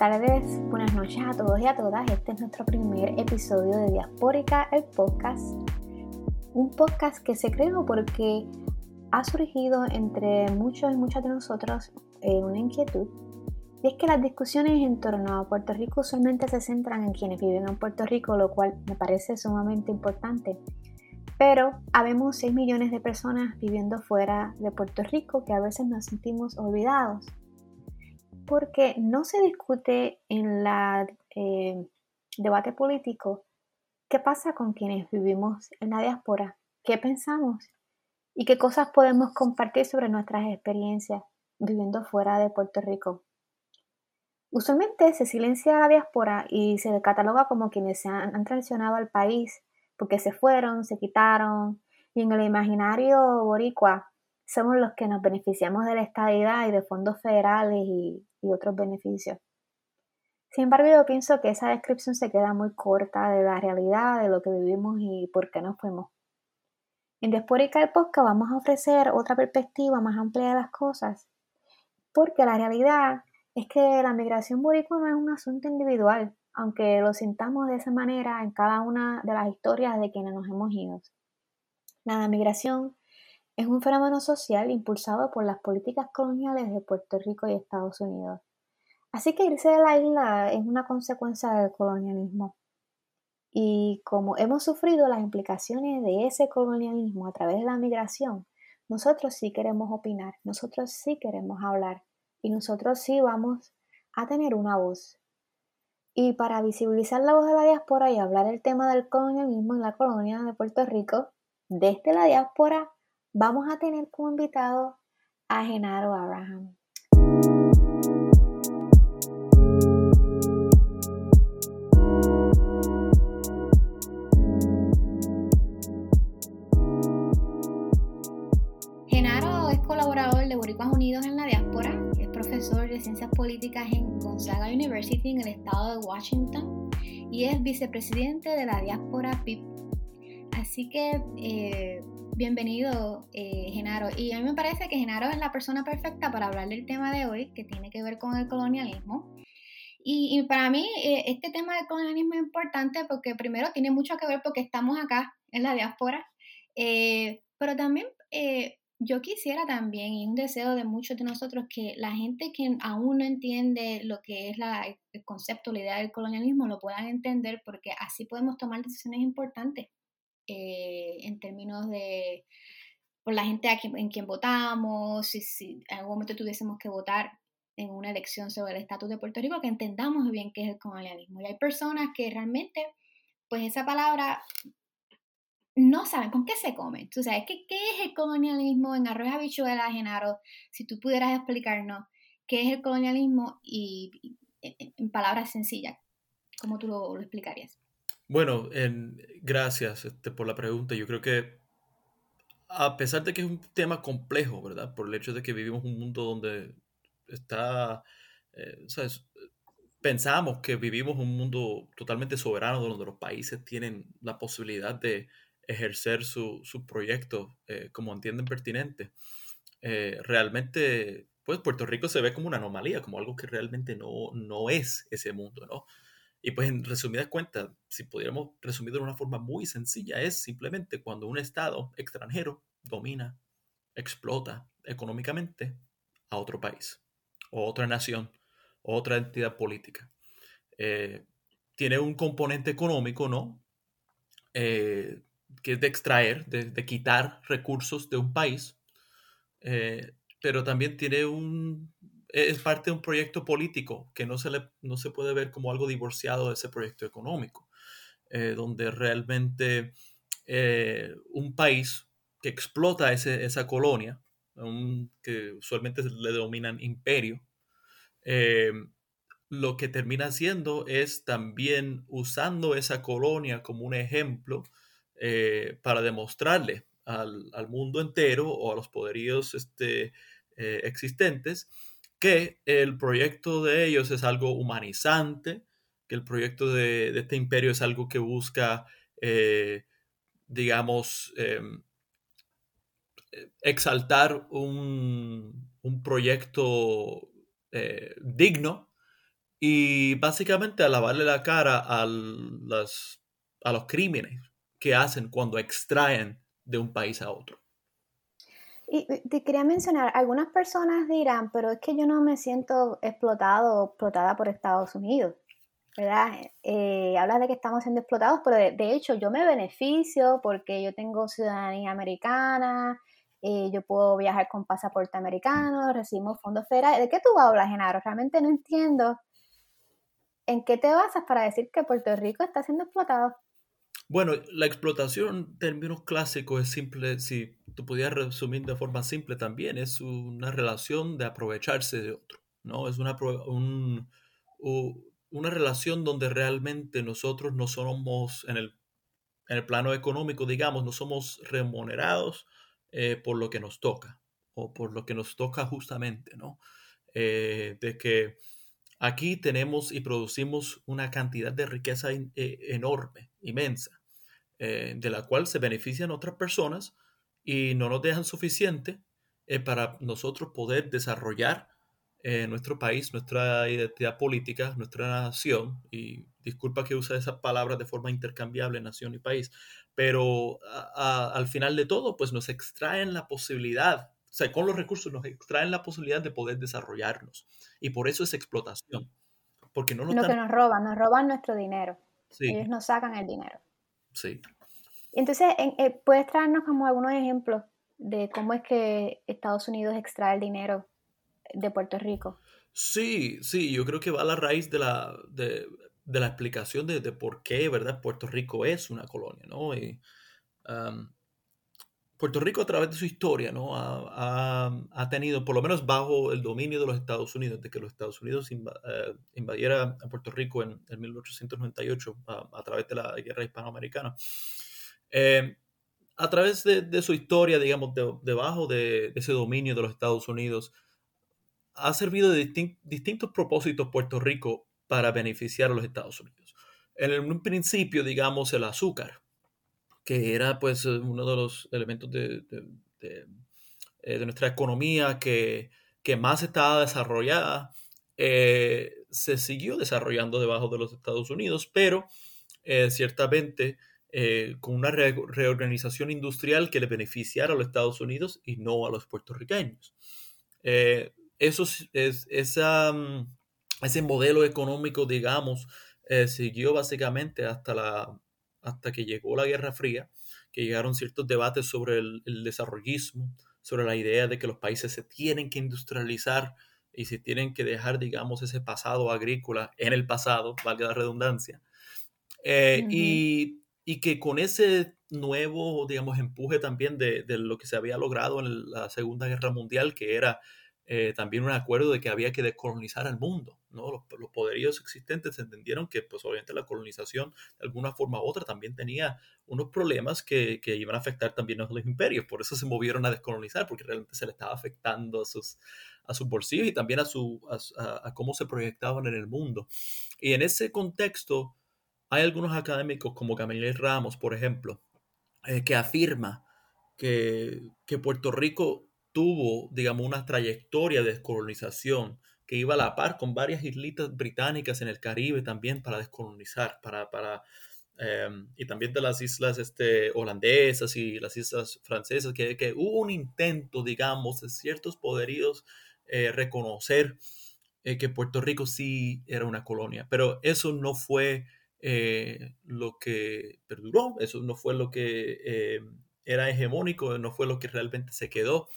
tardes, buenas noches a todos y a todas. Este es nuestro primer episodio de Diaspórica, el podcast. Un podcast que se creó porque ha surgido entre muchos y muchas de nosotros eh, una inquietud. Y es que las discusiones en torno a Puerto Rico usualmente se centran en quienes viven en Puerto Rico, lo cual me parece sumamente importante. Pero habemos 6 millones de personas viviendo fuera de Puerto Rico que a veces nos sentimos olvidados porque no se discute en el eh, debate político qué pasa con quienes vivimos en la diáspora, qué pensamos y qué cosas podemos compartir sobre nuestras experiencias viviendo fuera de Puerto Rico. Usualmente se silencia la diáspora y se cataloga como quienes se han, han traicionado al país porque se fueron, se quitaron y en el imaginario boricua somos los que nos beneficiamos de la estadidad y de fondos federales y, otros beneficios. Sin embargo, yo pienso que esa descripción se queda muy corta de la realidad, de lo que vivimos y por qué nos fuimos. En Despórica del Podcast vamos a ofrecer otra perspectiva más amplia de las cosas, porque la realidad es que la migración boricua no es un asunto individual, aunque lo sintamos de esa manera en cada una de las historias de quienes nos hemos ido. La migración es un fenómeno social impulsado por las políticas coloniales de Puerto Rico y Estados Unidos. Así que irse de la isla es una consecuencia del colonialismo. Y como hemos sufrido las implicaciones de ese colonialismo a través de la migración, nosotros sí queremos opinar, nosotros sí queremos hablar y nosotros sí vamos a tener una voz. Y para visibilizar la voz de la diáspora y hablar el tema del colonialismo en la colonia de Puerto Rico, desde la diáspora vamos a tener como invitado a Genaro Abraham. Genaro es colaborador de Boricuas Unidos en la Diáspora, es profesor de Ciencias Políticas en Gonzaga University en el estado de Washington y es vicepresidente de la Diáspora PIP. Así que eh, bienvenido, eh, Genaro. Y a mí me parece que Genaro es la persona perfecta para hablar del tema de hoy, que tiene que ver con el colonialismo. Y, para mí eh, este tema del colonialismo es importante porque primero tiene mucho que ver porque estamos acá en la diáspora, eh, pero también yo quisiera también, y un deseo de muchos de nosotros, que la gente que aún no entiende lo que es la, el concepto, la idea del colonialismo, lo puedan entender porque así podemos tomar decisiones importantes. Eh, en términos de por la gente en quien votamos, si, si, en algún momento tuviésemos que votar en una elección sobre el estatus de Puerto Rico, que entendamos bien qué es el colonialismo. Y hay personas que realmente, pues esa palabra no saben con qué se come. Tú sabes, ¿qué, qué es el colonialismo en arroz habichuelas, Genaro? Si tú pudieras explicarnos qué es el colonialismo y, en, palabras sencillas, ¿cómo tú lo explicarías? Bueno, gracias este, por la pregunta. Yo creo que a pesar de que es un tema complejo, ¿verdad? Por el hecho de que vivimos un mundo donde está, eh, ¿sabes? Pensamos que vivimos un mundo totalmente soberano donde los países tienen la posibilidad de ejercer sus su proyectos eh, como entienden pertinente. Eh, realmente, pues Puerto Rico se ve como una anomalía, como algo que realmente no, no es ese mundo, ¿no? Y pues en resumidas cuentas, si pudiéramos resumirlo de una forma muy sencilla, es simplemente cuando un Estado extranjero domina, explota económicamente a otro país, o otra nación, o otra entidad política. Eh, tiene un componente económico, ¿no? Eh, que es de extraer, de, quitar recursos de un país, eh, pero también tiene un, es parte de un proyecto político que no se, le, no se puede ver como algo divorciado de ese proyecto económico, eh, donde realmente eh, un país que explota ese, esa colonia, que usualmente le denominan imperio, eh, lo que termina haciendo es también usando esa colonia como un ejemplo para demostrarle al, mundo entero o a los poderíos este, existentes que el proyecto de ellos es algo humanizante, que el proyecto de, este imperio es algo que busca, eh, digamos, em, exaltar un, proyecto digno y básicamente a lavarle la cara a, a los crímenes que hacen cuando extraen de un país a otro. Y te quería mencionar, algunas personas dirán, pero es que yo no me siento explotado o explotada por Estados Unidos, ¿verdad? Eh, hablas de que estamos siendo explotados, pero de, hecho yo me beneficio porque yo tengo ciudadanía americana, eh, yo puedo viajar con pasaporte americano, recibimos fondos federales. ¿De qué tú hablas, Genaro? Realmente no entiendo en qué te basas para decir que Puerto Rico está siendo explotado. Bueno, la explotación en términos clásicos es simple, si tú pudieras resumir de forma simple también, es una relación de aprovecharse de otro, ¿no? Es una, una relación donde realmente nosotros no somos, en el, en el plano económico, digamos, no somos remunerados eh, por lo que nos toca o por lo que nos toca justamente, ¿no? Eh, de que aquí tenemos y producimos una cantidad de riqueza eh, enorme, inmensa eh, de la cual se benefician otras personas y no nos dejan suficiente eh, para nosotros poder desarrollar eh, nuestro país, nuestra identidad política, nuestra nación, y disculpa que use esas palabras de forma intercambiable, nación y país, pero al final de todo, pues nos extraen la posibilidad, o sea, con los recursos nos extraen la posibilidad de poder desarrollarnos, y por eso es explotación. Porque no nos Lo que nos roban, nos roban nuestro dinero. Ellos nos sacan el dinero. Sí. Entonces, eh, ¿puedes traernos como algunos ejemplos de cómo es que Estados Unidos extrae el dinero de Puerto Rico? Sí, sí, yo creo que va a la raíz de la, de, la explicación de, por qué, ¿verdad? Puerto Rico es una colonia, ¿no? Y, Puerto Rico a través de su historia, ¿no? Ha, tenido, por lo menos bajo el dominio de los Estados Unidos, de que los Estados Unidos invadieran eh, a Puerto Rico en, 1898 a, través de la guerra hispanoamericana. Eh, a través de, su historia, digamos, debajo de, ese dominio de los Estados Unidos, ha servido de distintos propósitos Puerto Rico para beneficiar a los Estados Unidos. En un principio, digamos, el azúcar, que era pues uno de los elementos de, eh, nuestra economía que, más estaba desarrollada, eh, se siguió desarrollando debajo de los Estados Unidos, pero ciertamente eh, con una reorganización industrial que le beneficiara a los Estados Unidos y no a los puertorriqueños. Eso es, mm, ese modelo económico, digamos, siguió básicamente hasta, la, hasta que llegó la Guerra Fría, que llegaron ciertos debates sobre el, el desarrollismo, sobre la idea de que los países se tienen que industrializar y se tienen que dejar, digamos, ese pasado agrícola en el pasado, valga la redundancia. Y y que con ese nuevo, digamos, empuje también de, lo que se había logrado en la Segunda Guerra Mundial, que era eh, también un acuerdo de que había que descolonizar al mundo, ¿no? Los, poderíos existentes entendieron que, pues, obviamente la colonización, de alguna forma u otra, también tenía unos problemas que, que iban a afectar también a los imperios, por eso se movieron a descolonizar, porque realmente se le estaba afectando a sus, a sus bolsillos y también a, su, a, cómo se proyectaban en el mundo. Y en ese contexto, hay algunos académicos como Camille Ramos, por ejemplo, eh, que afirma que, Puerto Rico tuvo, digamos, una trayectoria de descolonización que iba a la par con varias islitas británicas en el Caribe también para descolonizar, para, para em, y también de las islas este, holandesas y las islas francesas, que, hubo un intento, digamos, de ciertos poderíos eh, reconocer eh, que Puerto Rico sí era una colonia, pero eso no fue eh, lo que perduró, eso no fue lo que eh, era hegemónico, no fue lo que realmente se quedó.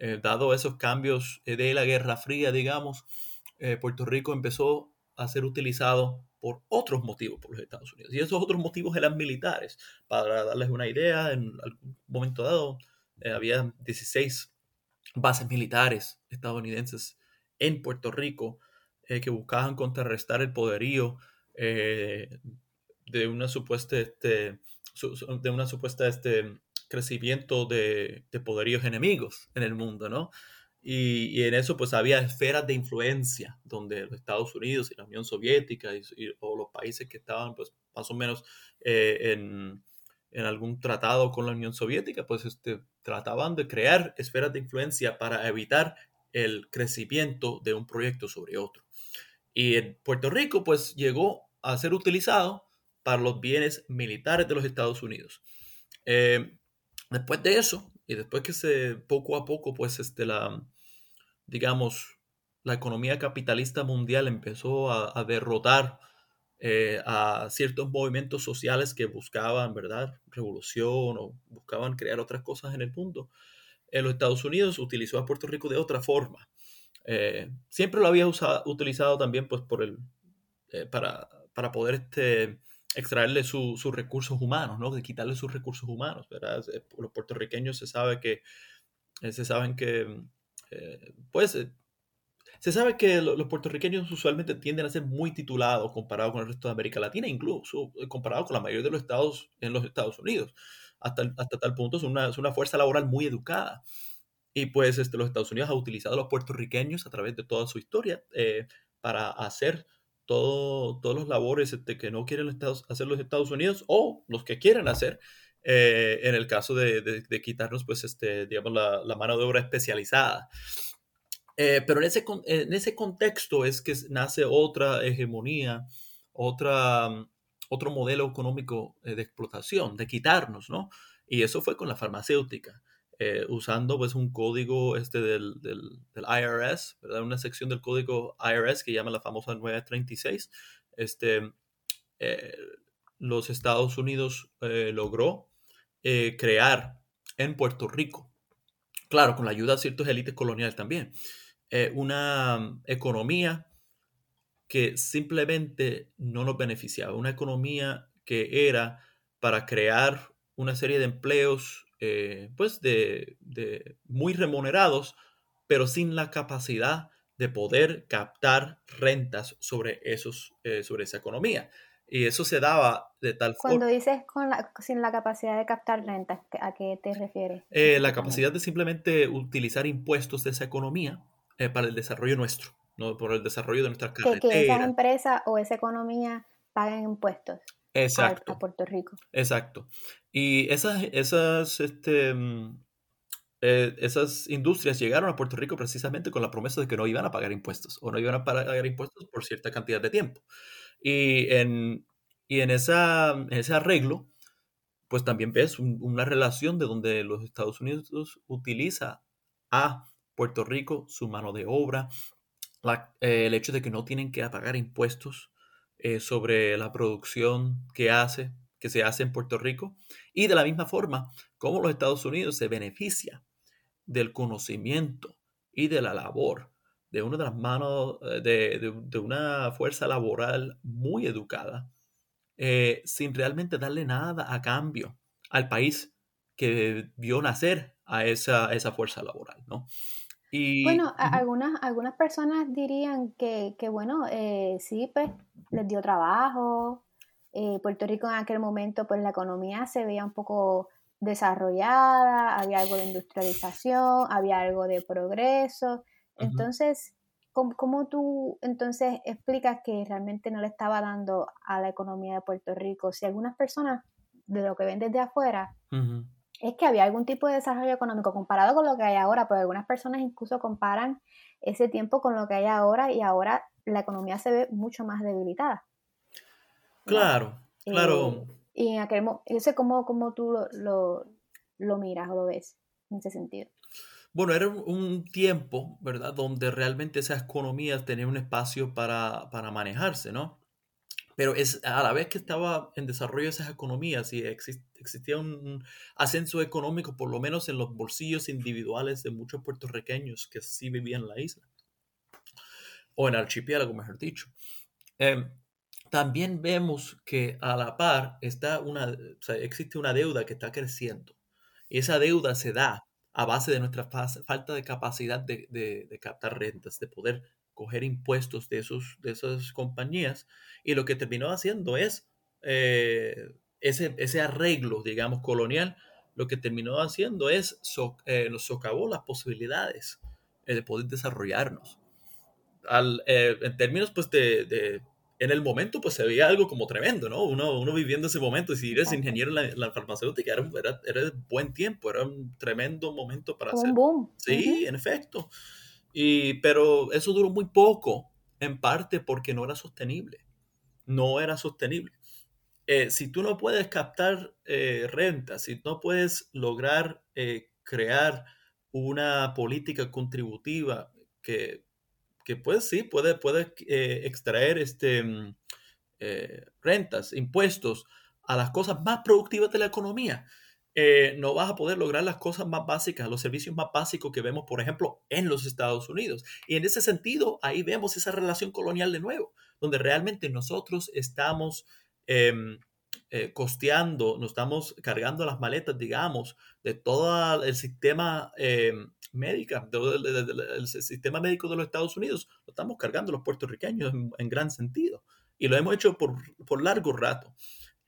Eh, dado esos cambios de la Guerra Fría, digamos, Puerto Rico empezó a ser utilizado por otros motivos por los Estados Unidos. Y esos otros motivos eran militares. Para darles una idea, en algún momento dado había 16 bases militares estadounidenses en Puerto Rico que buscaban contrarrestar el poderío de una supuesta, este, de una supuesta este, crecimiento de, de, poderíos enemigos en el mundo, ¿no? Y, en eso pues había esferas de influencia donde los Estados Unidos y la Unión Soviética y, o los países que estaban pues más o menos eh, en, algún tratado con la Unión Soviética pues este, trataban de crear esferas de influencia para evitar el crecimiento de un proyecto sobre otro. Y en Puerto Rico pues llegó a ser utilizado para los bienes militares de los Estados Unidos. Eh, después de eso, y después que se poco a poco, pues, este, la, digamos, la economía capitalista mundial empezó a, derrotar eh, a ciertos movimientos sociales que buscaban, ¿verdad?, revolución o buscaban crear otras cosas en el mundo. En los Estados Unidos utilizó a Puerto Rico de otra forma. Eh, siempre lo había utilizado también, pues, por el, para, para poder este, extraerle sus recursos humanos, ¿no? De quitarle sus recursos humanos, ¿verdad? Eh, los puertorriqueños se sabe que, eh, se saben que, eh, pues, se sabe que los puertorriqueños usualmente tienden a ser muy titulados comparado con el resto de América Latina, incluso comparado con la mayoría de los estados en los Estados Unidos. Hasta, hasta tal punto es una, es una fuerza laboral muy educada. Y pues este, los Estados Unidos ha utilizado a los puertorriqueños a través de toda su historia para hacer todos los labores que no quieren hacer los Estados Unidos o los que quieren hacer, eh, en el caso de, quitarnos, pues, este, digamos, la, mano de obra especializada. Eh, pero en ese, en ese contexto es que nace otra hegemonía, otra, otro modelo económico eh, de explotación, de quitarnos, ¿no? Y eso fue con la farmacéutica. Eh, usando pues un código este del, del, IRS, ¿verdad? Una sección del código IRS que llama la famosa 936. Este, eh, los Estados Unidos eh, logró crear en Puerto Rico, claro, con la ayuda de ciertas élites coloniales también, una economía que simplemente no nos beneficiaba, una economía que era para crear una serie de empleos eh, pues de, muy remunerados, pero sin la capacidad de poder captar rentas sobre, esos, eh, sobre esa economía. Y eso se daba de tal forma... Cuando dices con sin la capacidad de captar rentas, ¿a qué te refieres? Eh, la capacidad de simplemente utilizar impuestos de esa economía para el desarrollo nuestro, ¿no? por el desarrollo de nuestras carreteras. Que, que esa empresa o esa economía paguen impuestos. Exacto. A, Puerto Rico. Exacto. Y esas, esas, este, mm, eh, esas industrias llegaron a Puerto Rico precisamente con la promesa de que no iban a pagar impuestos o no iban a pagar impuestos por cierta cantidad de tiempo. Y en, y en, esa, ese arreglo, pues también ves una relación de donde los Estados Unidos utiliza a Puerto Rico su mano de obra, eh, el hecho de que no tienen que pagar impuestos eh, sobre la producción que hace, que se hace en Puerto Rico, y de la misma forma, cómo los Estados Unidos se beneficia del conocimiento y de la labor de una de las manos eh, de, una fuerza laboral muy educada, eh, sin realmente darle nada a cambio al país que vio nacer a esa, esa fuerza laboral, ¿no? Bueno, algunas, algunas personas dirían que, bueno, eh, sí, pues les dio trabajo. Eh, Puerto Rico en aquel momento, pues la economía se veía un poco desarrollada, había algo de industrialización, había algo de progreso. Entonces, ¿cómo, tú entonces explicas que realmente no le estaba dando a la economía de Puerto Rico? Si algunas personas, de lo que ven desde afuera, es que había algún tipo de desarrollo económico comparado con lo que hay ahora, porque algunas personas incluso comparan ese tiempo con lo que hay ahora y ahora la economía se ve mucho más debilitada. Claro, claro. y en aquel momento, ¿cómo, cómo tú lo, lo, miras o lo ves en ese sentido? Bueno, era un tiempo, ¿verdad?, donde realmente esas economías tenían un espacio para, para manejarse, ¿no? Pero es a la vez que estaba en desarrollo esas economías y existía un ascenso económico, por lo menos en los bolsillos individuales de muchos puertorriqueños que sí vivían en la isla, o en archipiélago, mejor dicho. Em, también vemos que a la par está una, existe una deuda que está creciendo. Y esa deuda se da a base de nuestra falta de capacidad de captar rentas, de poder coger impuestos de, esos, de esas compañías y lo que terminó haciendo es eh, ese, ese arreglo, digamos, colonial, lo que terminó haciendo es eh, nos socavó las posibilidades de poder desarrollarnos. Al, en términos pues de en el momento pues se veía algo como tremendo, ¿no? Uno, uno viviendo ese momento y si eres ingeniero en la, farmacéutica era, era, era, buen tiempo, era un tremendo momento para hacer. boom. Sí, en efecto. Y, pero eso duró muy poco, en parte porque no era sostenible. No era sostenible. Eh, si tú no puedes captar eh, renta, si no puedes lograr eh, crear una política contributiva que que pues sí, puede, eh, extraer este, mm, rentas, impuestos a las cosas más productivas de la economía. Eh, no vas a poder lograr las cosas más básicas, los servicios más básicos que vemos, por ejemplo, en los Estados Unidos. Y en ese sentido, ahí vemos esa relación colonial de nuevo, donde realmente nosotros estamos em, costeando, nos estamos cargando las maletas, digamos, de todo el sistema em, médica, del, sistema médico de los Estados Unidos, lo estamos cargando los puertorriqueños en, gran sentido. Y lo hemos hecho por, por largo rato.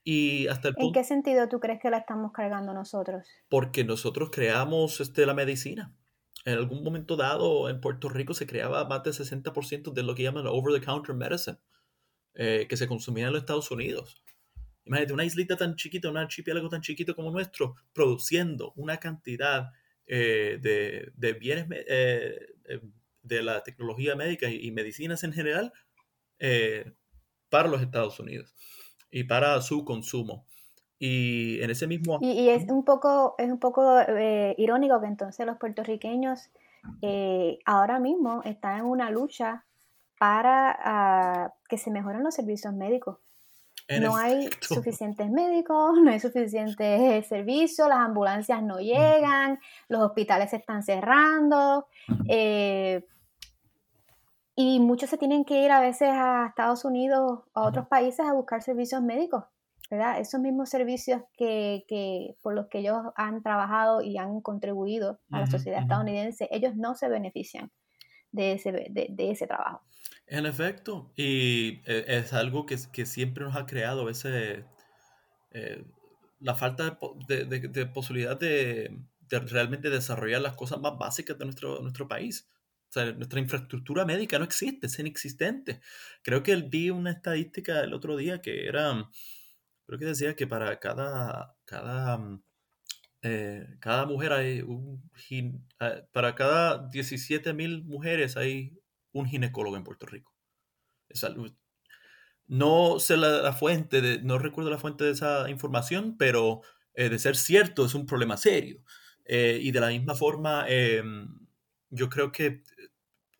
Y hasta el ¿En qué sentido tú crees que la estamos cargando nosotros? Porque nosotros creamos este, la medicina. En algún momento dado en Puerto Rico se creaba más del 60% de lo que llaman over-the-counter medicine, eh, que se consumía en los Estados Unidos. Imagínate, una islita tan chiquita, un archipiélago tan chiquito como nuestro, produciendo una cantidad eh, de, bienes eh, eh, de la tecnología médica y, medicinas en general para los Estados Unidos y para su consumo. Y en ese mismo... Y, es un poco, es un poco irónico que entonces los puertorriqueños ahora mismo están en una lucha para ah, que se mejoren los servicios médicos. No hay suficientes médicos, no hay suficientes servicios, las ambulancias no llegan, los hospitales se están cerrando eh, y muchos se tienen que ir a veces a Estados Unidos o a otros países a buscar servicios médicos, ¿verdad? Esos mismos servicios que, por los que ellos han trabajado y han contribuido a la sociedad estadounidense, ellos no se benefician de ese, de ese trabajo. En efecto, y eh, es algo que, que siempre nos ha creado ese, eh, la falta de, de, posibilidad de, realmente desarrollar las cosas más básicas de nuestro, nuestro país. O sea, nuestra infraestructura médica no existe, es inexistente. Creo que vi una estadística el otro día que era, creo que decía que para cada, cada, eh, cada mujer hay un, para cada 17 mil mujeres hay un ginecólogo en Puerto Rico. No sé la, fuente, de, no recuerdo la fuente de esa información, pero eh, de ser cierto es un problema serio. Eh, y de la misma forma, em, yo creo que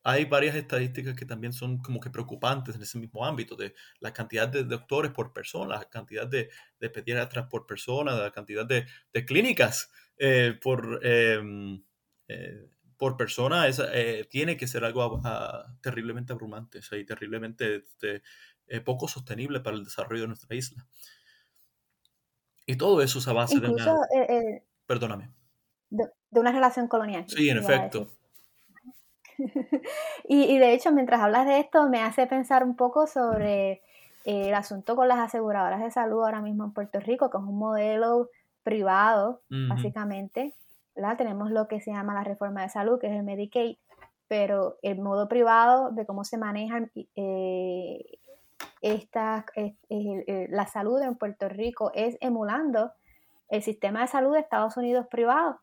hay varias estadísticas que también son como que preocupantes en ese mismo ámbito, de la cantidad de doctores por persona, la cantidad de, de pediatras por persona, la cantidad de, de clínicas eh, por, em, por persona eh, tiene que ser algo terriblemente abrumante y terriblemente este, eh, poco sostenible para el desarrollo de nuestra isla. Y todo eso es a base de una... Eh, perdóname. De, una relación colonial. Sí, en efecto. y, y, de hecho, mientras hablas de esto, me hace pensar un poco sobre el asunto con las aseguradoras de salud ahora mismo en Puerto Rico, que es un modelo privado, básicamente, tenemos lo que se llama la reforma de salud, que es el Medicaid, pero el modo privado de cómo se manejan eh, esta, la salud en Puerto Rico es emulando el sistema de salud de Estados Unidos privado.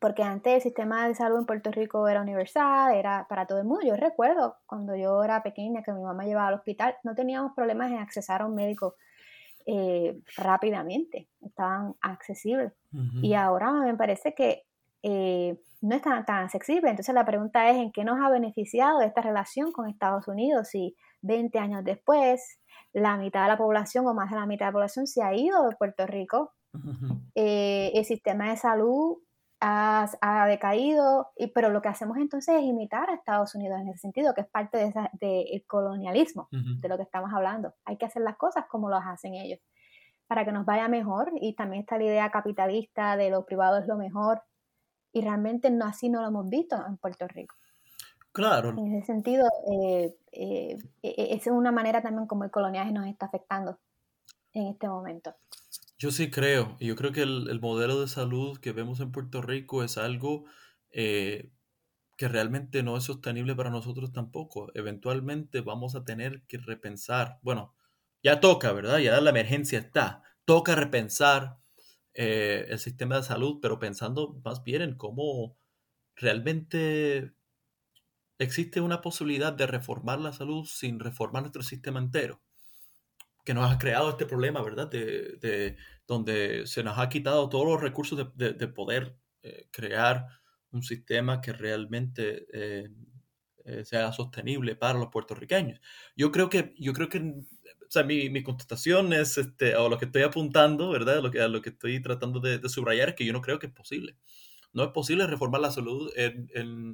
Porque antes el sistema de salud en Puerto Rico era universal, era para todo el mundo. Yo recuerdo cuando yo era pequeña que mi mamá llevaba al hospital, no teníamos problemas en accesar a un médico eh, rápidamente, estaban accesibles. Y ahora me parece que eh, no están tan accesibles. Entonces la pregunta es, ¿en qué nos ha beneficiado esta relación con Estados Unidos si 20 años después la mitad de la población o más de la mitad de la población se ha ido de Puerto Rico? Eh, el sistema de salud ha, decaído, y, pero lo que hacemos entonces es imitar a Estados Unidos en ese sentido, que es parte del de colonialismo, de lo que estamos hablando. Hay que hacer las cosas como las hacen ellos, para que nos vaya mejor, y también está la idea capitalista de lo privado es lo mejor, y realmente no así no lo hemos visto en Puerto Rico. Claro. En ese sentido, eh, eh, e, esa es una manera también como el coloniaje nos está afectando en este momento. Yo sí creo, y yo creo que el, modelo de salud que vemos en Puerto Rico es algo eh, que realmente no es sostenible para nosotros tampoco. Eventualmente vamos a tener que repensar, bueno, ya toca, ¿verdad? Ya la emergencia está, toca repensar el sistema de salud, pero pensando más bien en cómo realmente existe una posibilidad de reformar la salud sin reformar nuestro sistema entero, que nos ha creado este problema, ¿verdad? De, donde se nos ha quitado todos los recursos de, poder eh, crear un sistema que realmente eh, eh, sea sostenible para los puertorriqueños. Yo creo que, yo creo que o sea, mi, mi, contestación es, este, o lo que estoy apuntando, ¿verdad? Lo que, lo que estoy tratando de, subrayar es que yo no creo que es posible. No es posible reformar la salud en,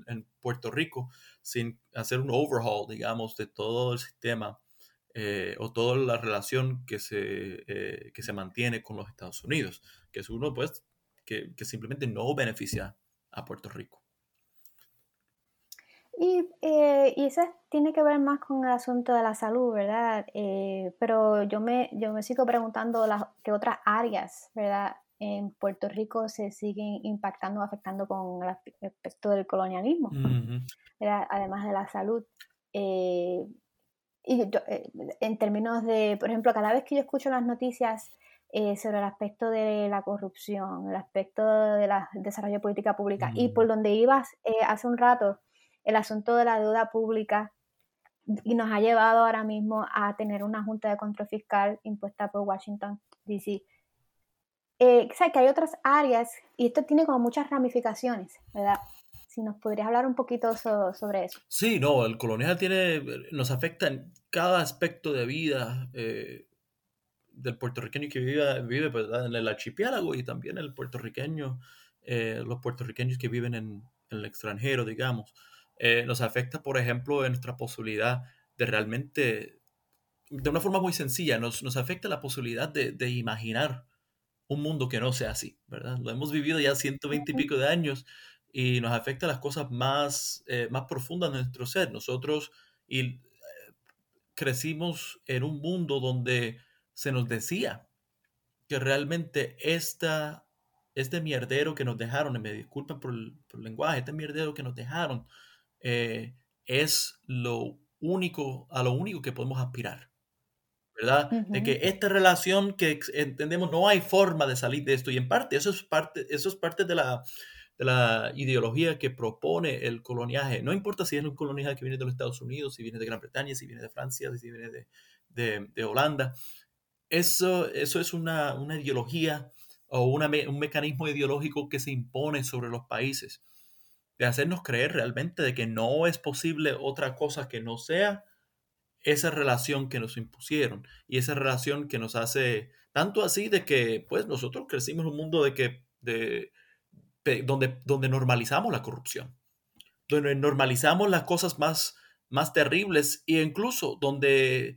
en, Puerto Rico sin hacer un overhaul, digamos, de todo el sistema eh, o toda la relación que se, eh, que se mantiene con los Estados Unidos, que es uno, pues, que, que simplemente no beneficia a Puerto Rico. Y, eh, y, eso tiene que ver más con el asunto de la salud, ¿verdad? pero yo me, yo me sigo preguntando las, qué otras áreas, ¿verdad? en Puerto Rico se siguen impactando, afectando con el aspecto del colonialismo, además de la salud. Eh, y eh, en términos de, por ejemplo, cada vez que yo escucho las noticias eh, sobre el aspecto de la corrupción, el aspecto del desarrollo de política pública, y por donde ibas hace un rato, el asunto de la deuda pública, y nos ha llevado ahora mismo a tener una junta de control fiscal impuesta por Washington, D.C eh, que hay otras áreas y esto tiene como muchas ramificaciones, ¿verdad? Si nos podrías hablar un poquito sobre eso. Sí, no, el colonial tiene, nos afecta en cada aspecto de vida eh, del puertorriqueño que vive, vive en el archipiélago y también el puertorriqueño, eh, los puertorriqueños que viven en, el extranjero, digamos. Eh, nos afecta, por ejemplo, en nuestra posibilidad de realmente, de una forma muy sencilla, nos, nos afecta la posibilidad de, de imaginar un mundo que no sea así, ¿verdad? Lo hemos vivido ya 120 y pico de años y nos afecta las cosas más, eh, más profundas de nuestro ser. Nosotros y, eh, crecimos en un mundo donde se nos decía que realmente esta, este mierdero que nos dejaron, y me disculpan por el, lenguaje, este mierdero que nos dejaron eh, es lo único, a lo único que podemos aspirar. ¿verdad? De que esta relación que entendemos no hay forma de salir de esto y en parte eso es parte, eso es parte de la, de la ideología que propone el coloniaje. No importa si es un coloniaje que viene de los Estados Unidos, si viene de Gran Bretaña, si viene de Francia, si viene de, de, Holanda. Eso, eso es una, una ideología o un mecanismo ideológico que se impone sobre los países, de hacernos creer realmente de que no es posible otra cosa que no sea esa relación que nos impusieron y esa relación que nos hace tanto así de que pues nosotros crecimos en un mundo de que de, donde, donde normalizamos la corrupción, donde normalizamos las cosas más, más terribles e incluso donde,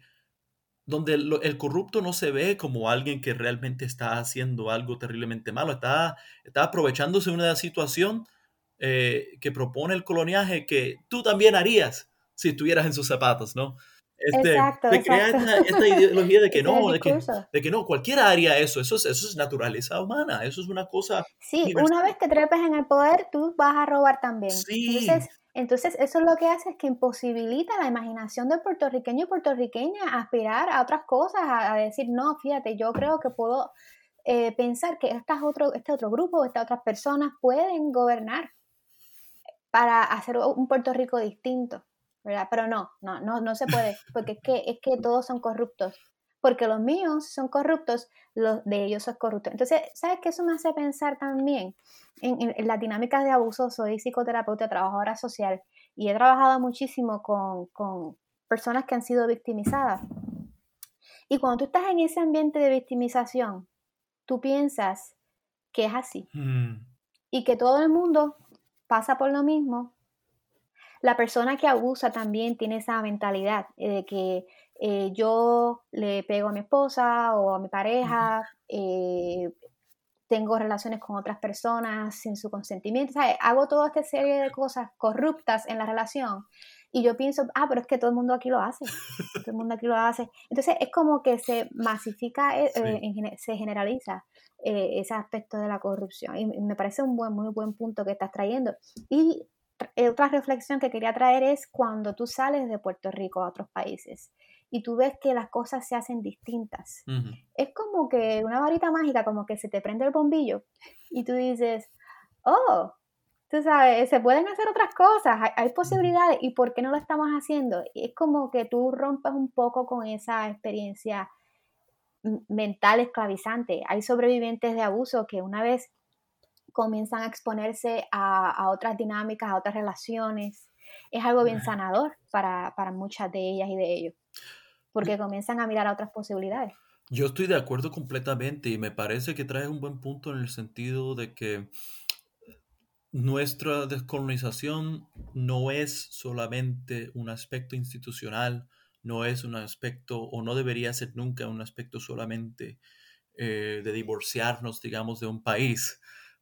donde el, corrupto no se ve como alguien que realmente está haciendo algo terriblemente malo, está, está aprovechándose de una situación eh, que propone el coloniaje que tú también harías si estuvieras en sus zapatos, ¿no? Este, exacto, de crear esta, ideología de que no, de que, de que, no, cualquiera haría eso, eso es, eso es naturaleza humana, eso es una cosa. Sí, una vez que trepes en el poder, tú vas a robar también. Sí. Entonces, eso es lo que hace es que imposibilita la imaginación del puertorriqueño y puertorriqueña a aspirar a otras cosas, a, decir, no, fíjate, yo creo que puedo eh, pensar que estas otro, este otro grupo, estas otras personas pueden gobernar para hacer un Puerto Rico distinto. Pero no, no, no, no se puede, porque es que, es que todos son corruptos. Porque los míos son corruptos, los de ellos son corruptos. Entonces, ¿sabes qué eso me hace pensar también? En, en, las dinámicas de abuso, soy psicoterapeuta, trabajadora social, y he trabajado muchísimo con, con personas que han sido victimizadas. Y cuando tú estás en ese ambiente de victimización, tú piensas que es así. Mm. Y que todo el mundo pasa por lo mismo la persona que abusa también tiene esa mentalidad eh, de que eh, yo le pego a mi esposa o a mi pareja, eh, tengo relaciones con otras personas sin su consentimiento, ¿sabes? Hago toda esta serie de cosas corruptas en la relación y yo pienso, ah, pero es que todo el mundo aquí lo hace, todo el mundo aquí lo hace. Entonces es como que se masifica, eh, se generaliza ese aspecto de la corrupción y me parece un buen, muy buen punto que estás trayendo. Y otra reflexión que quería traer es cuando tú sales de Puerto Rico a otros países y tú ves que las cosas se hacen distintas. Es como que una varita mágica, como que se te prende el bombillo y tú dices, oh, tú sabes, se pueden hacer otras cosas, hay, posibilidades y ¿por qué no lo estamos haciendo? es como que tú rompes un poco con esa experiencia mental esclavizante. Hay sobrevivientes de abuso que una vez comienzan a exponerse a otras dinámicas, a otras relaciones, es algo bien sanador para, para muchas de ellas y de ellos, porque comienzan a mirar a otras posibilidades. Yo estoy de acuerdo completamente y me parece que traes un buen punto en el sentido de que nuestra descolonización no es solamente un aspecto institucional, no es un aspecto, o no debería ser nunca un aspecto solamente eh, de divorciarnos, digamos, de un país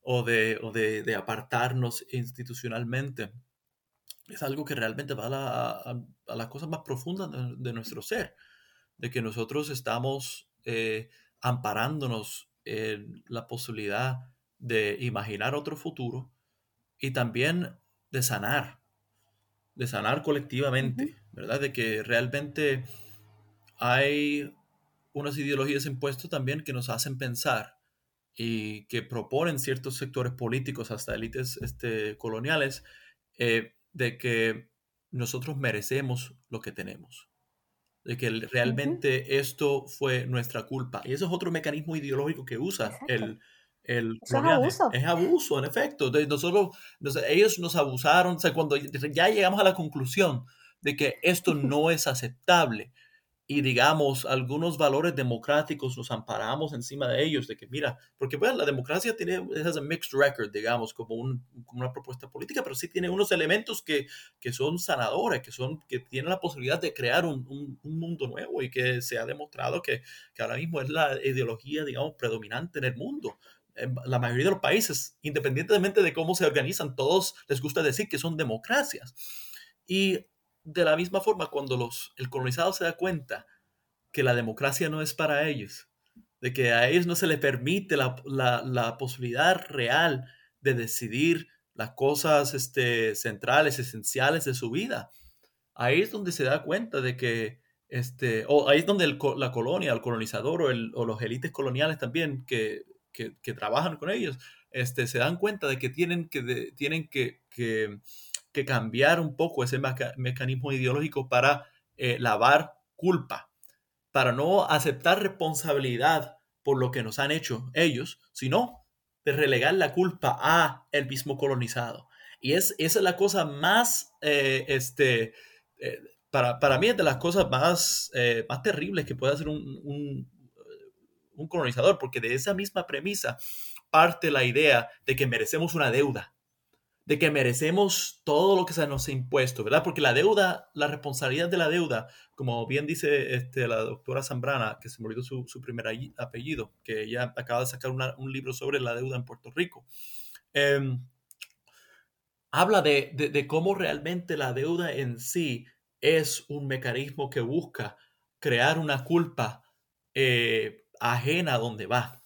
o de, o de, de apartarnos institucionalmente es algo que realmente va a, a, las cosas más profundas de, nuestro ser, de que nosotros estamos eh, amparándonos en la posibilidad de imaginar otro futuro y también de sanar, de sanar colectivamente, ¿verdad? De que realmente hay unas ideologías impuestas también que nos hacen pensar y que proponen ciertos sectores políticos, hasta élites este, coloniales, eh, de que nosotros merecemos lo que tenemos, de que realmente esto fue nuestra culpa. Y eso es otro mecanismo ideológico que usa el, el es abuso. Es abuso, en efecto. De nosotros, ellos nos abusaron. O sea, cuando ya llegamos a la conclusión de que esto no es aceptable, y digamos algunos valores democráticos nos amparamos encima de ellos, de que mira, porque bueno, la democracia tiene es un mixed record, digamos, como, un, como, una propuesta política, pero sí tiene unos elementos que, que, son sanadores, que, son, que tienen la posibilidad de crear un, un, un mundo nuevo y que se ha demostrado que, que, ahora mismo es la ideología, digamos, predominante en el mundo. La mayoría de los países, independientemente de cómo se organizan, todos les gusta decir que son democracias. Y de la misma forma, cuando los, el colonizado se da cuenta que la democracia no es para ellos, de que a ellos no se les permite la, posibilidad real de decidir las cosas este, centrales, esenciales de su vida, ahí es donde se da cuenta de que, este, o ahí es donde la colonia, el colonizador o, el, o los élites coloniales también que, que, trabajan con ellos, este, se dan cuenta de que tienen que, tienen que, que cambiar un poco ese mecanismo ideológico para eh, lavar culpa, para no aceptar responsabilidad por lo que nos han hecho ellos, sino de relegar la culpa a el mismo colonizado. Y es, esa es la cosa más, eh, este, eh, para, para, mí es de las cosas más, más terribles que puede hacer un, un, un colonizador, porque de esa misma premisa parte la idea de que merecemos una deuda de que merecemos todo lo que se nos ha impuesto, ¿verdad? Porque la deuda, la responsabilidad de la deuda, como bien dice este, la doctora Zambrana, que se me olvidó su, primer apellido, que ella acaba de sacar un libro sobre la deuda en Puerto Rico, em, habla de, cómo realmente la deuda en sí es un mecanismo que busca crear una culpa eh, ajena a donde va.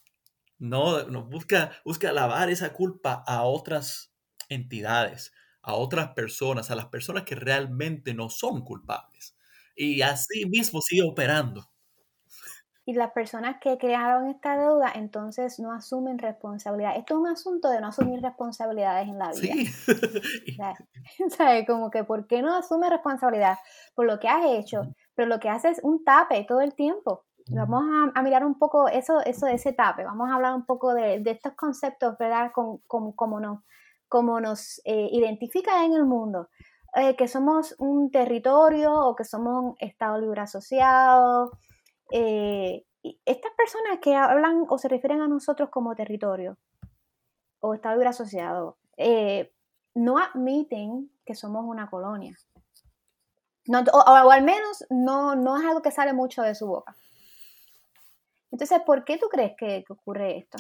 No, busca, busca lavar esa culpa a otras entidades, a otras personas, a las personas que realmente no son culpables. Y así mismo sigue operando. Y las personas que crearon esta deuda entonces no asumen responsabilidad. Esto es un asunto de no asumir responsabilidades en la vida. Sí. ¿Sabes? Como que, ¿por qué no asume responsabilidad por lo que has hecho? Pero lo que hace es un tape todo el tiempo. Vamos a, mirar un poco eso, eso de ese tape. Vamos a hablar un poco de, estos conceptos, ¿verdad? Como, como, como no como nos eh, identifica en el mundo, eh, que somos un territorio o que somos un Estado libre asociado. Eh, estas personas que hablan o se refieren a nosotros como territorio o Estado libre asociado, no admiten que somos una colonia. o, al menos no, no es algo que sale mucho de su boca. Entonces, ¿por qué tú crees que ocurre esto?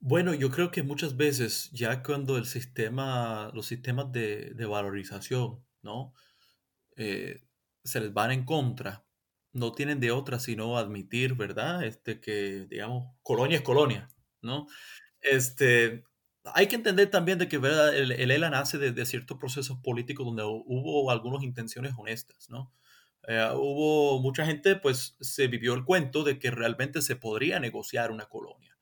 Bueno, yo creo que muchas veces ya cuando el sistema, los sistemas de, de valorización, ¿no? Eh, se les van en contra, no tienen de otra sino admitir, ¿verdad? Este que, digamos, colonia es colonia, ¿no? Este, hay que entender también de que ¿verdad? El, el ELA nace de, de, ciertos procesos políticos donde hubo algunas intenciones honestas, ¿no? Eh, hubo mucha gente, pues se vivió el cuento de que realmente se podría negociar una colonia.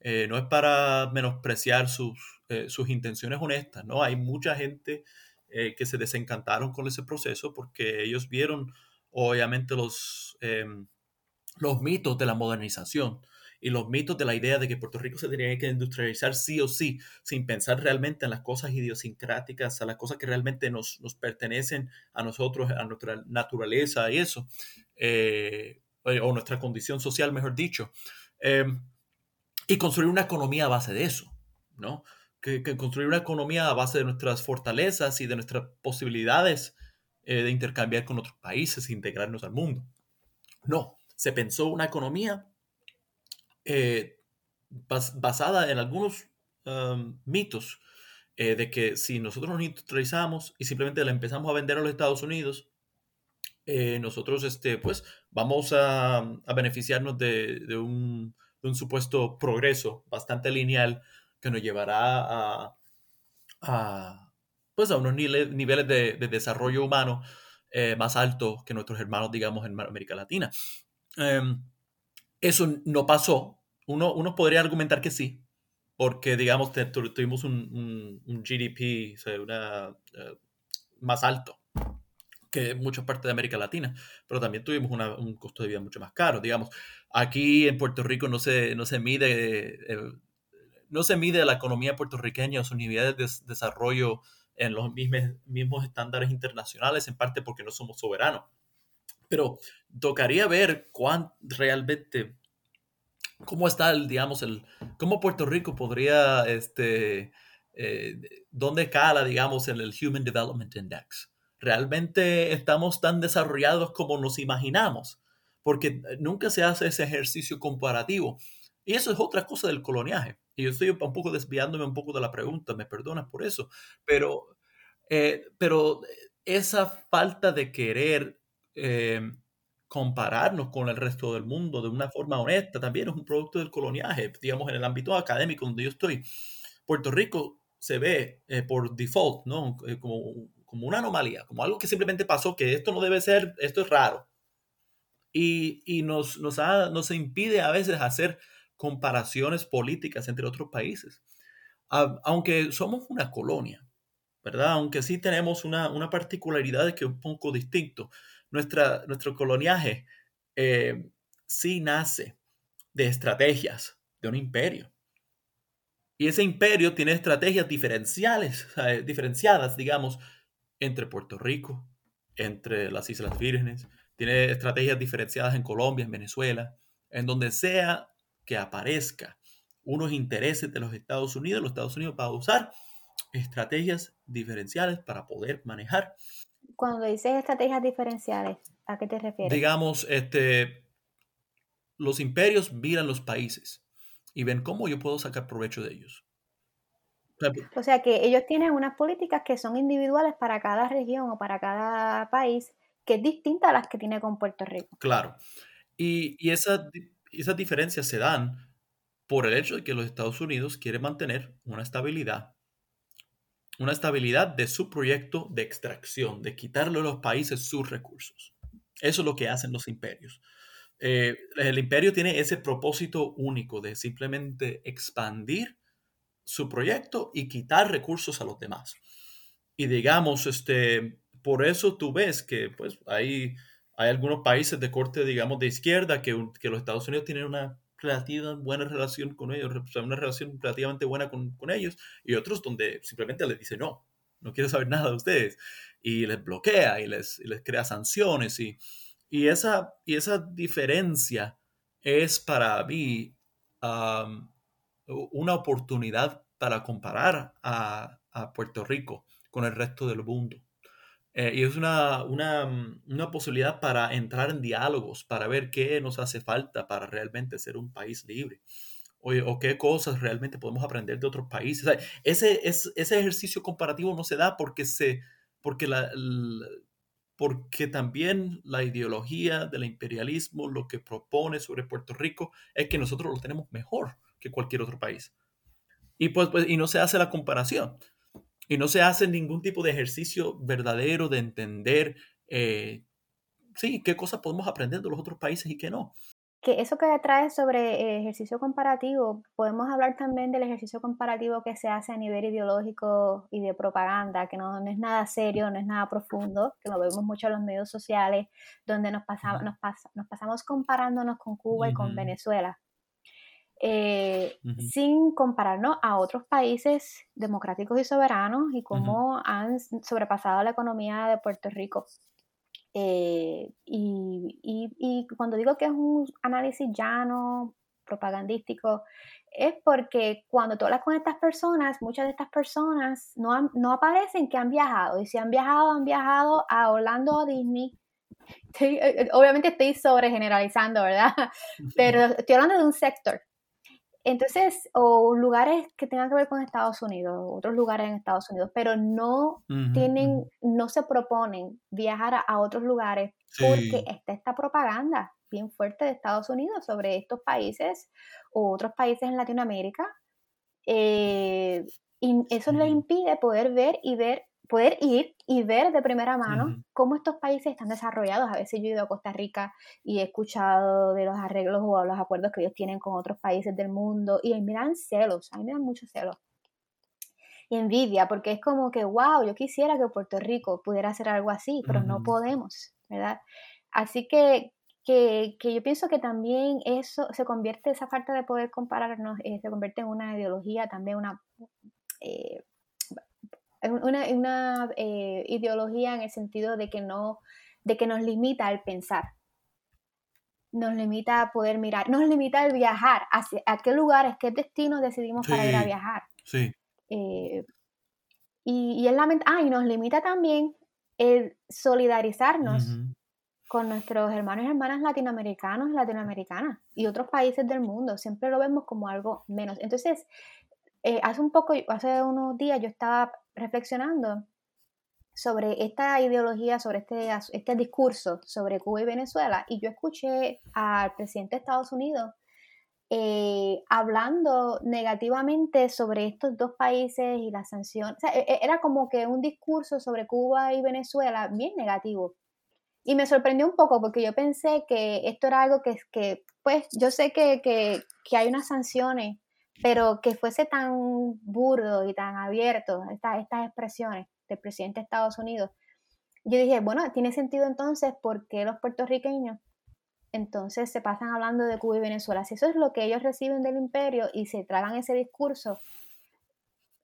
Eh, no es para menospreciar sus, eh, sus intenciones honestas, ¿no? Hay mucha gente eh, que se desencantaron con ese proceso porque ellos vieron, obviamente, los, em, los mitos de la modernización y los mitos de la idea de que Puerto Rico se tenía que industrializar sí o sí, sin pensar realmente en las cosas idiosincráticas, a las cosas que realmente nos, nos pertenecen a nosotros, a nuestra naturaleza y eso, o nuestra condición social, mejor dicho, eh, y construir una economía a base de eso, ¿no? Que, construir una economía a base de nuestras fortalezas y de nuestras posibilidades eh, de intercambiar con otros países, integrarnos al mundo. No, se pensó una economía eh, bas basada en algunos um, mitos eh, de que si nosotros nos industrializamos y simplemente la empezamos a vender a los Estados Unidos, nosotros este, pues, vamos a, beneficiarnos de, un, un, supuesto progreso bastante lineal que nos llevará a, pues, a unos niveles de, de desarrollo humano eh, más altos que nuestros hermanos, digamos, en América Latina. Um, eso no pasó. Uno, podría argumentar que sí, porque, digamos, tuvimos un, GDP uh, más alto que muchas partes de América Latina, pero también tuvimos una, un costo de vida mucho más caro. Digamos, aquí en Puerto Rico no se, no se mide... Eh, no se mide la economía puertorriqueña o sus niveles de desarrollo en los mismos, mismos estándares internacionales, en parte porque no somos soberanos. Pero tocaría ver cuán realmente, cómo está el, digamos, el, cómo Puerto Rico podría, este, eh, dónde cala, digamos, en el Human Development Index. ¿Realmente estamos tan desarrollados como nos imaginamos? Porque nunca se hace ese ejercicio comparativo. Y eso es otra cosa del coloniaje. Y yo estoy un poco desviándome un poco de la pregunta, me perdonas por eso, pero, eh, pero esa falta de querer eh, compararnos con el resto del mundo de una forma honesta también es un producto del coloniaje, digamos, en el ámbito académico donde yo estoy. Puerto Rico se ve eh, por default, ¿no? Como, como una anomalía, como algo que simplemente pasó, que esto no debe ser, esto es raro. Y, y nos, nos, ha, nos impide a veces hacer comparaciones políticas entre otros países. A, aunque somos una colonia, ¿verdad? Aunque sí tenemos una, una particularidad que es un poco distinto nuestra, nuestro coloniaje eh, sí nace de estrategias de un imperio. Y ese imperio tiene estrategias diferenciales, diferenciadas, digamos, entre Puerto Rico, entre las Islas Vírgenes, tiene estrategias diferenciadas en Colombia, en Venezuela, en donde sea que aparezca unos intereses de los Estados Unidos, los Estados Unidos va a usar estrategias diferenciales para poder manejar cuando dices estrategias diferenciales, ¿a qué te refieres? Digamos, este, los imperios miran los países y ven cómo yo puedo sacar provecho de ellos. O sea que ellos tienen unas políticas que son individuales para cada región o para cada país, que es distinta a las que tiene con Puerto Rico. Claro. Y, y esa, esas diferencias se dan por el hecho de que los Estados Unidos quieren mantener una estabilidad una estabilidad de su proyecto de extracción, de quitarle a los países sus recursos. Eso es lo que hacen los imperios. Eh, el imperio tiene ese propósito único de simplemente expandir su proyecto y quitar recursos a los demás. Y digamos, este, por eso tú ves que pues, hay, hay algunos países de corte, digamos, de izquierda que, que los Estados Unidos tienen una relativa buena relación con ellos, una relación relativamente buena con, con, ellos, y otros donde simplemente les dice no, no quiero saber nada de ustedes, y les bloquea y les, les crea sanciones, y, y, esa, y esa diferencia es para mí una oportunidad para comparar a, Puerto Rico con el resto del mundo. Eh, y es una, una, mm, una, posibilidad para entrar en diálogos, para ver qué nos hace falta para realmente ser un país libre. o, qué cosas realmente podemos aprender de otros países. ese, ese ejercicio comparativo no se da porque, se, porque, la, porque también la ideología del imperialismo lo que propone sobre Puerto Rico es que nosotros lo tenemos mejor que cualquier otro país. Y, pues, pues y no se hace la comparación. Y no se hace ningún tipo de ejercicio verdadero de entender, eh, sí, qué cosas podemos aprender de los otros países y qué no que eso que trae sobre ejercicio comparativo, podemos hablar también del ejercicio comparativo que se hace a nivel ideológico y de propaganda, que no, es nada serio, no es nada profundo, que lo vemos mucho en los medios sociales, donde nos, pasamos, nos, nos pasamos comparándonos con Cuba y con Venezuela. Eh, sin compararnos a otros países democráticos y soberanos y cómo han sobrepasado la economía de Puerto Rico. Eh, y, cuando digo que es un análisis llano, propagandístico, es porque cuando tú hablas con estas personas, muchas de estas personas no, no aparecen que han viajado. Y si han viajado, han viajado a Orlando o Disney. Eh, obviamente estoy sobre generalizando, ¿verdad? Pero estoy hablando de un sector. Entonces, o lugares que tengan que ver con Estados Unidos, otros lugares en Estados Unidos, pero no tienen, no se proponen viajar a, otros lugares porque está esta propaganda bien fuerte de Estados Unidos sobre estos países o otros países en Latinoamérica. Eh, y eso les impide poder ver y ver poder ir y ver de primera mano cómo estos países están desarrollados. A veces yo he ido a Costa Rica y he escuchado de los arreglos o los acuerdos que ellos tienen con otros países del mundo y me dan celos, a mí me dan mucho celos. Y envidia, porque es como que, wow, yo quisiera que Puerto Rico pudiera hacer algo así, pero no podemos, ¿verdad? Así que, que, que, yo pienso que también eso se convierte, esa falta de poder compararnos, eh, se convierte en una ideología, también una... Eh, una, una eh, ideología en el sentido de que no, de que nos limita el pensar, nos limita a poder mirar, nos limita el viajar, hacia, a qué lugares, qué destinos decidimos para ir a viajar. Sí. Eh, y, y, es ah, y nos limita también el solidarizarnos con nuestros hermanos y hermanas latinoamericanos, latinoamericanas y otros países del mundo. Siempre lo vemos como algo menos. Entonces, eh, hace un poco, hace unos días yo estaba reflexionando sobre esta ideología, sobre este, este discurso sobre Cuba y Venezuela, y yo escuché al presidente de Estados Unidos eh, hablando negativamente sobre estos dos países y las sanciones. E, e, era como que un discurso sobre Cuba y Venezuela bien negativo. Y me sorprendió un poco porque yo pensé que esto era algo que, que pues yo sé que, que, que hay unas sanciones pero que fuese tan burdo y tan abierto estas expresiones del presidente de Estados Unidos, yo dije, bueno, tiene sentido entonces porque los puertorriqueños entonces se pasan hablando de Cuba y Venezuela. Si eso es lo que ellos reciben del imperio y se tragan ese discurso,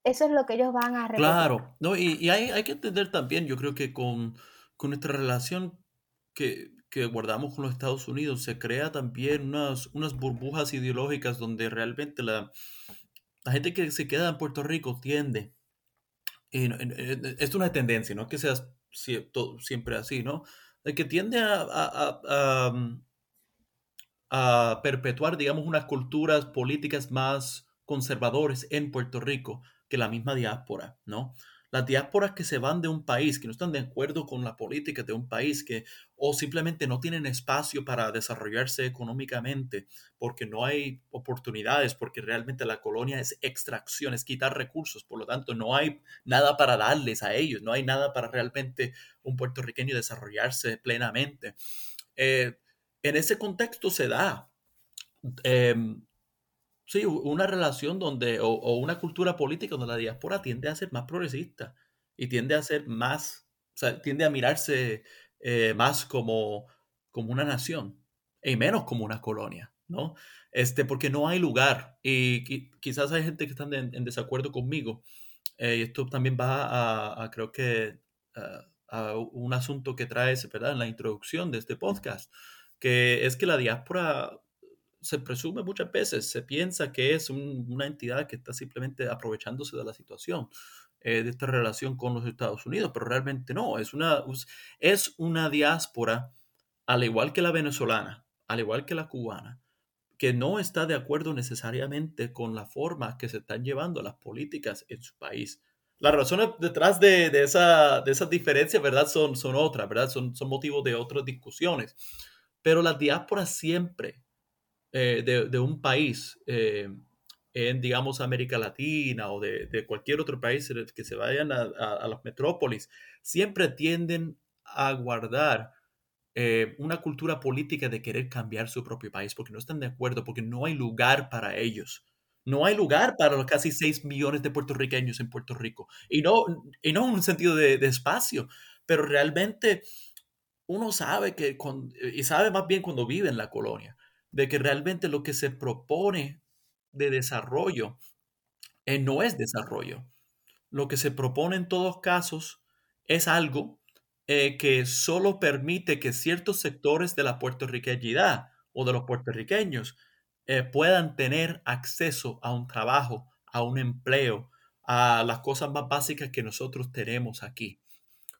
eso es lo que ellos van a repetir. Claro, no, y, hay, hay, que entender también, yo creo que con, con nuestra relación que, que guardamos con los Estados Unidos, se crea también unas, unas burbujas ideológicas donde realmente la, la gente que se queda en Puerto Rico tiende, y es una tendencia, no que sea siempre así, ¿no? De que tiende a, a, a, a, perpetuar, digamos, unas culturas políticas más conservadores en Puerto Rico que la misma diáspora, ¿no? Las diásporas que se van de un país, que no están de acuerdo con la política de un país, que o simplemente no tienen espacio para desarrollarse económicamente, porque no hay oportunidades, porque realmente la colonia es extracción, es quitar recursos, por lo tanto no hay nada para darles a ellos, no hay nada para realmente un puertorriqueño desarrollarse plenamente. Eh, en ese contexto se da em, Sí, una relación donde, o, una cultura política donde la diáspora tiende a ser más progresista y tiende a ser más, o sea, tiende a mirarse eh, más como, como una nación y menos como una colonia, ¿no? Este, porque no hay lugar y quizás hay gente que está en, desacuerdo conmigo. Eh, y esto también va a, creo que, a, a un asunto que traes, ¿verdad? En la introducción de este podcast, que es que la diáspora se presume muchas veces, se piensa que es una entidad que está simplemente aprovechándose de la situación, eh, de esta relación con los Estados Unidos, pero realmente no, es una, es una diáspora, al igual que la venezolana, al igual que la cubana, que no está de acuerdo necesariamente con la forma que se están llevando las políticas en su país. Las razones detrás de, de, esa, de esas diferencias, ¿verdad? Son, son otras, ¿verdad? Son, son motivos de otras discusiones. Pero las diásporas siempre eh, de, de, un país, eh, en, digamos, América Latina o de, de, cualquier otro país que se vayan a, a, las metrópolis, siempre tienden a guardar eh, una cultura política de querer cambiar su propio país porque no están de acuerdo, porque no hay lugar para ellos. No hay lugar para los casi 6 millones de puertorriqueños en Puerto Rico. Y no, y no en un sentido de, de espacio, pero realmente uno sabe que, con, y sabe más bien cuando vive en la colonia, de que realmente lo que se propone de desarrollo eh, no es desarrollo. Lo que se propone en todos casos es algo eh, que solo permite que ciertos sectores de la puertorriqueñidad o de los puertorriqueños eh, puedan tener acceso a un trabajo, a un empleo, a las cosas más básicas que nosotros tenemos aquí.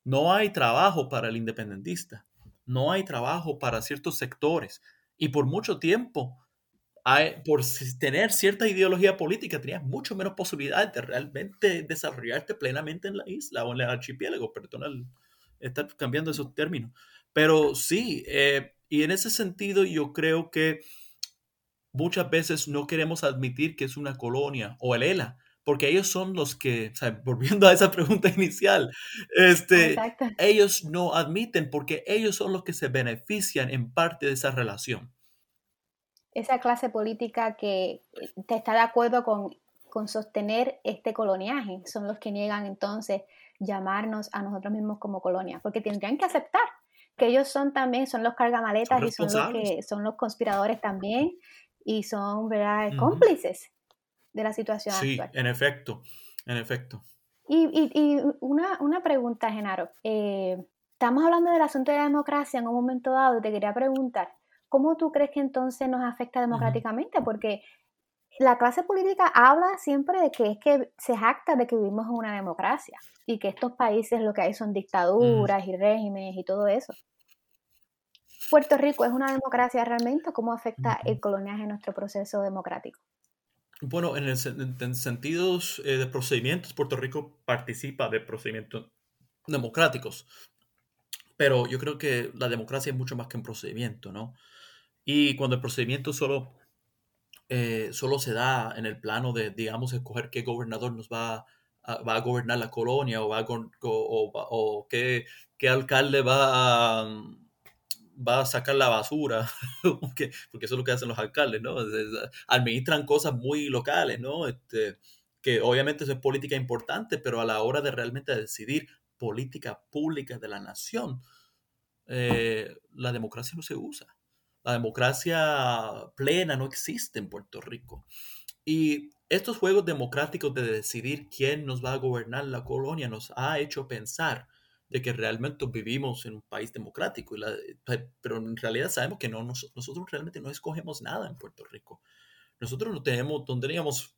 No hay trabajo para el independentista, no hay trabajo para ciertos sectores y por mucho tiempo, por tener cierta ideología política, tenías mucho menos posibilidades de realmente desarrollarte plenamente en la isla o en el archipiélago, perdón estar cambiando esos términos. Pero sí, eh, y en ese sentido yo creo que muchas veces no queremos admitir que es una colonia o el ELA, porque ellos son los que, o sea, volviendo a esa pregunta inicial, este, ellos no admiten porque ellos son los que se benefician en parte de esa relación. Esa clase política que te está de acuerdo con, con sostener este coloniaje son los que niegan entonces llamarnos a nosotros mismos como colonia, porque tendrían que aceptar que ellos son también, son los cargamaletas y son los que son los conspiradores también y son ¿verdad? cómplices de la situación sí, en efecto, en efecto. Y, y, y una, una, pregunta, Genaro. Eh, estamos hablando del asunto de la democracia en un momento dado y te quería preguntar, ¿cómo tú crees que entonces nos afecta democráticamente? Porque la clase política habla siempre de que es que se jacta de que vivimos en una democracia y que estos países lo que hay son dictaduras y regímenes y todo eso. ¿Puerto Rico es una democracia realmente? ¿Cómo afecta el coloniaje en nuestro proceso democrático? Bueno, en, el, en sentidos eh, de procedimientos, Puerto Rico participa de procedimientos democráticos, pero yo creo que la democracia es mucho más que un procedimiento, ¿no? Y cuando el procedimiento solo eh, solo se da en el plano de, digamos, escoger qué gobernador nos va a, va a gobernar la colonia o, va a, o, qué, qué, alcalde va a, va a sacar la basura, porque, porque eso es lo que hacen los alcaldes, ¿no? Administran cosas muy locales, ¿no? Este, que obviamente eso es política importante, pero a la hora de realmente decidir política pública de la nación, eh, la democracia no se usa. La democracia plena no existe en Puerto Rico. Y estos juegos democráticos de decidir quién nos va a gobernar la colonia nos ha hecho pensar de que realmente vivimos en un país democrático, y la, pero en realidad sabemos que no, nosotros realmente no escogemos nada en Puerto Rico. Nosotros no tenemos, no teníamos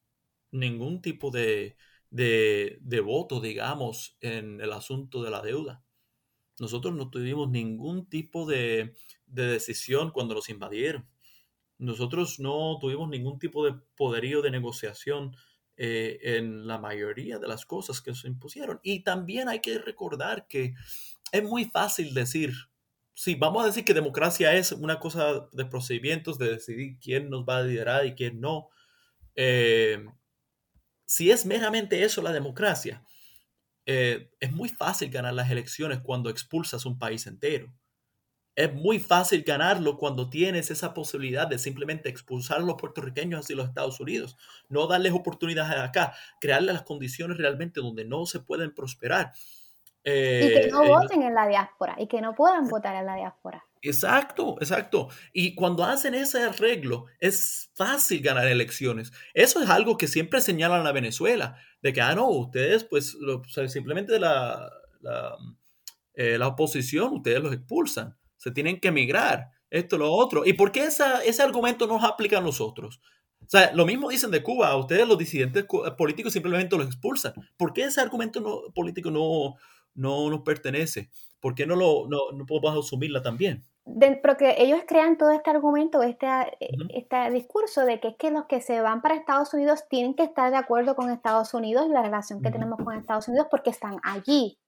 ningún tipo de, de, de voto, digamos, en el asunto de la deuda. Nosotros no tuvimos ningún tipo de, de decisión cuando nos invadieron. Nosotros no tuvimos ningún tipo de poderío de negociación eh, en la mayoría de las cosas que se impusieron. Y también hay que recordar que es muy fácil decir, sí, vamos a decir que democracia es una cosa de procedimientos, de decidir quién nos va a liderar y quién no. Eh, si es meramente eso la democracia, eh, es muy fácil ganar las elecciones cuando expulsas un país entero. Es muy fácil ganarlo cuando tienes esa posibilidad de simplemente expulsar a los puertorriqueños hacia los Estados Unidos, no darles oportunidades acá, crearles las condiciones realmente donde no se pueden prosperar. Eh, y que no eh, voten en la diáspora y que no puedan votar en la diáspora. Exacto, exacto. Y cuando hacen ese arreglo, es fácil ganar elecciones. Eso es algo que siempre señalan a Venezuela, de que, ah, no, ustedes, pues, simplemente la, la, eh, la, oposición, ustedes los expulsan, se tienen que emigrar, esto, lo otro. ¿Y por qué esa, ese argumento nos aplica a nosotros? O sea, lo mismo dicen de Cuba, a ustedes los disidentes políticos simplemente los expulsan. ¿Por qué ese argumento político no, no nos pertenece? ¿Por qué no, lo, no, no podemos asumirla también? porque ellos crean todo este argumento, este, este discurso de que es que los que se van para Estados Unidos tienen que estar de acuerdo con Estados Unidos y la relación que tenemos con Estados Unidos porque están allí.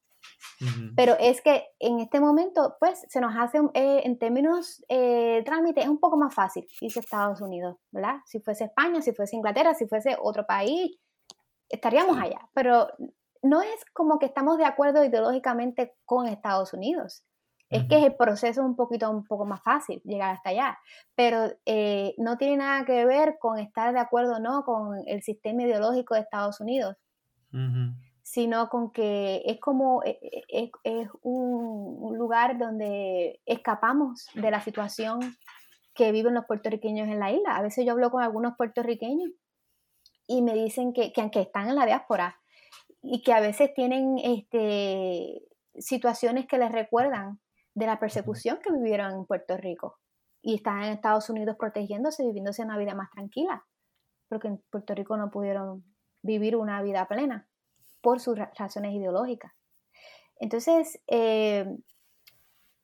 Pero es que en este momento, pues, se nos hace, eh, en términos eh, trámite, es un poco más fácil irse a Estados Unidos, ¿verdad? Si fuese España, si fuese Inglaterra, si fuese otro país, estaríamos allá. Pero no es como que estamos de acuerdo ideológicamente con Estados Unidos. Es que el proceso es un poquito un poco más fácil llegar hasta allá, pero eh, no tiene nada que ver con estar de acuerdo o no con el sistema ideológico de Estados Unidos, sino con que es como e, e, es, un, lugar donde escapamos de la situación que viven los puertorriqueños en la isla. A veces yo hablo con algunos puertorriqueños y me dicen que, que aunque están en la diáspora y que a veces tienen este, situaciones que les recuerdan de la persecución que vivieron en Puerto Rico y están en Estados Unidos protegiéndose, viviéndose una vida más tranquila, porque en Puerto Rico no pudieron vivir una vida plena por sus razones ideológicas. Entonces, eh,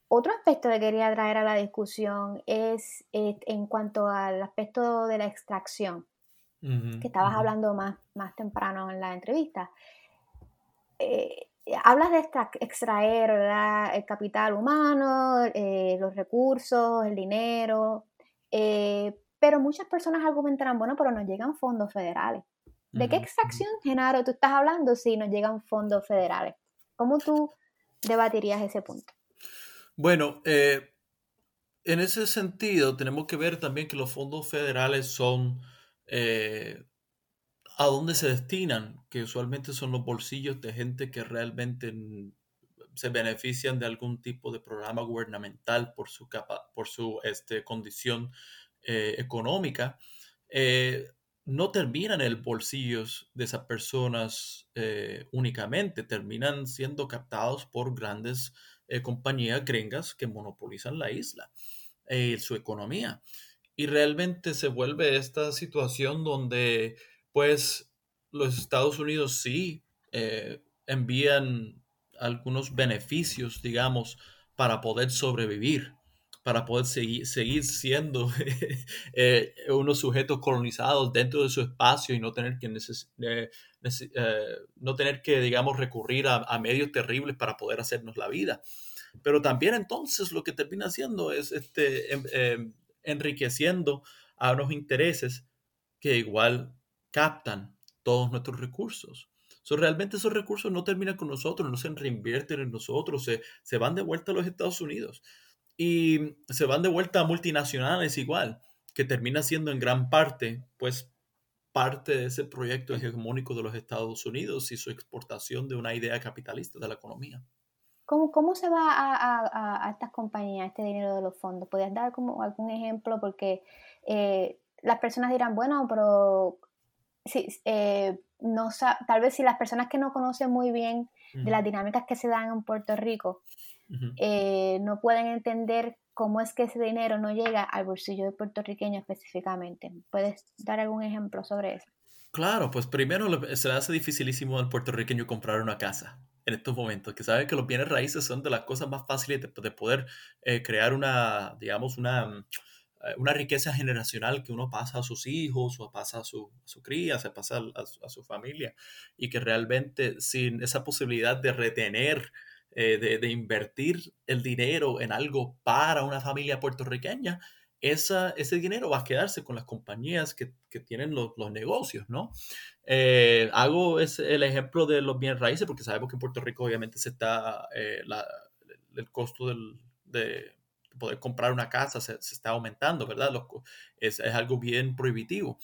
otro aspecto que quería traer a la discusión es eh, en cuanto al aspecto de la extracción, que estabas hablando más, más temprano en la entrevista. Eh, hablas de extraer el capital humano, los recursos, el dinero, pero muchas personas argumentarán, bueno, pero nos llegan fondos federales. ¿De qué extracción, Genaro, tú estás hablando si nos llegan fondos federales? ¿Cómo tú debatirías ese punto? Bueno, en ese sentido tenemos que ver también que los fondos federales son a dónde se destinan, que usualmente son los bolsillos de gente que realmente se benefician de algún tipo de programa gubernamental por su, capa, por su este, condición eh, económica, eh, no terminan en el bolsillo de esas personas eh, únicamente, terminan siendo captados por grandes compañías gringas que monopolizan la isla, su economía. Y realmente se vuelve esta situación donde pues los Estados Unidos sí eh, envían algunos beneficios, digamos, para poder sobrevivir, para poder seguir, seguir siendo eh, unos sujetos colonizados dentro de su espacio y no tener que, eh, no tener que digamos, recurrir a, medios terribles para poder hacernos la vida. Pero también entonces lo que termina haciendo es este, em, em, enriqueciendo a unos intereses que igual captan todos nuestros recursos. So, realmente esos recursos no terminan con nosotros, no se reinvierten en nosotros, se, se van de vuelta a los Estados Unidos y se van de vuelta a multinacionales igual, que termina siendo en gran parte, pues, parte de ese proyecto hegemónico de los Estados Unidos y su exportación de una idea capitalista de la economía. ¿Cómo, cómo se va a, a, estas compañías este dinero de los fondos? ¿Podrías dar como algún ejemplo? Porque eh, las personas dirán, bueno, pero sí, eh, no, tal vez si las personas que no conocen muy bien de las dinámicas que se dan en Puerto Rico eh, no pueden entender cómo es que ese dinero no llega al bolsillo de puertorriqueño específicamente. ¿Puedes dar algún ejemplo sobre eso? Claro, pues primero se le hace dificilísimo al puertorriqueño comprar una casa en estos momentos, que sabe que los bienes raíces son de las cosas más fáciles de, poder eh, crear una, digamos, una eh, una riqueza generacional que uno pasa a sus hijos o pasa a su, cría, se pasa a, su familia y que realmente sin esa posibilidad de retener, eh, de, invertir el dinero en algo para una familia puertorriqueña, esa, ese dinero va a quedarse con las compañías que, tienen los, negocios, ¿no? Eh, hago el ejemplo de los bienes raíces porque sabemos que en Puerto Rico obviamente se está el costo del, de poder comprar una casa se, está aumentando, ¿verdad? es, algo bien prohibitivo.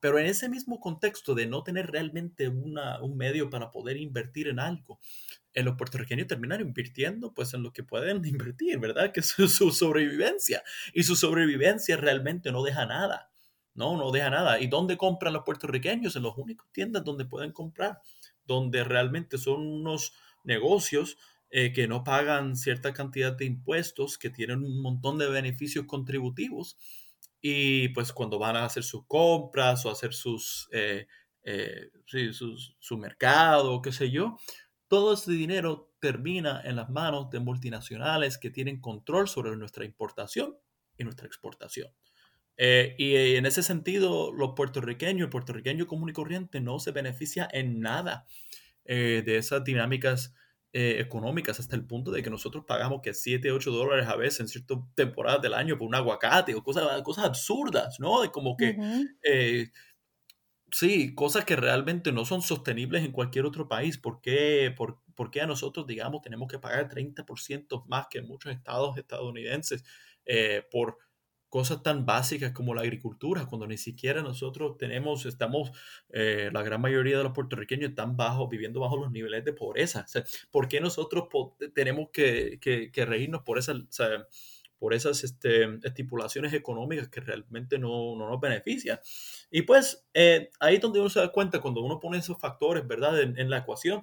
Pero en ese mismo contexto de no tener realmente una, un medio para poder invertir en algo, en los puertorriqueños terminan invirtiendo pues en lo que pueden invertir, ¿verdad? Que es su, su sobrevivencia. Y su sobrevivencia realmente no deja nada. No, no deja nada. ¿Y dónde compran los puertorriqueños? En las únicas tiendas donde pueden comprar, donde realmente son unos negocios eh, que no pagan cierta cantidad de impuestos, que tienen un montón de beneficios contributivos y pues cuando van a hacer sus compras o hacer sus, eh, eh, su mercado, qué sé yo, todo ese dinero termina en las manos de multinacionales que tienen control sobre nuestra importación y nuestra exportación. Y en ese sentido, los puertorriqueños, el puertorriqueño común y corriente no se beneficia en nada de esas dinámicas eh, económicas hasta el punto de que nosotros pagamos que 7, 8 dólares a veces en ciertas temporadas del año por un aguacate o cosas, cosas absurdas, ¿no? De como que, sí, cosas que realmente no son sostenibles en cualquier otro país. ¿Por qué, por, por qué a nosotros, digamos, tenemos que pagar 30% más que en muchos estados estadounidenses por cosas tan básicas como la agricultura, cuando ni siquiera nosotros tenemos, estamos, eh, la gran mayoría de los puertorriqueños están bajo, viviendo bajo los niveles de pobreza. ¿Por qué nosotros tenemos que, que, reírnos por esas, por esas este, estipulaciones económicas que realmente no, no nos benefician? Y pues eh, ahí es donde uno se da cuenta, cuando uno pone esos factores, ¿verdad?, en, en la ecuación,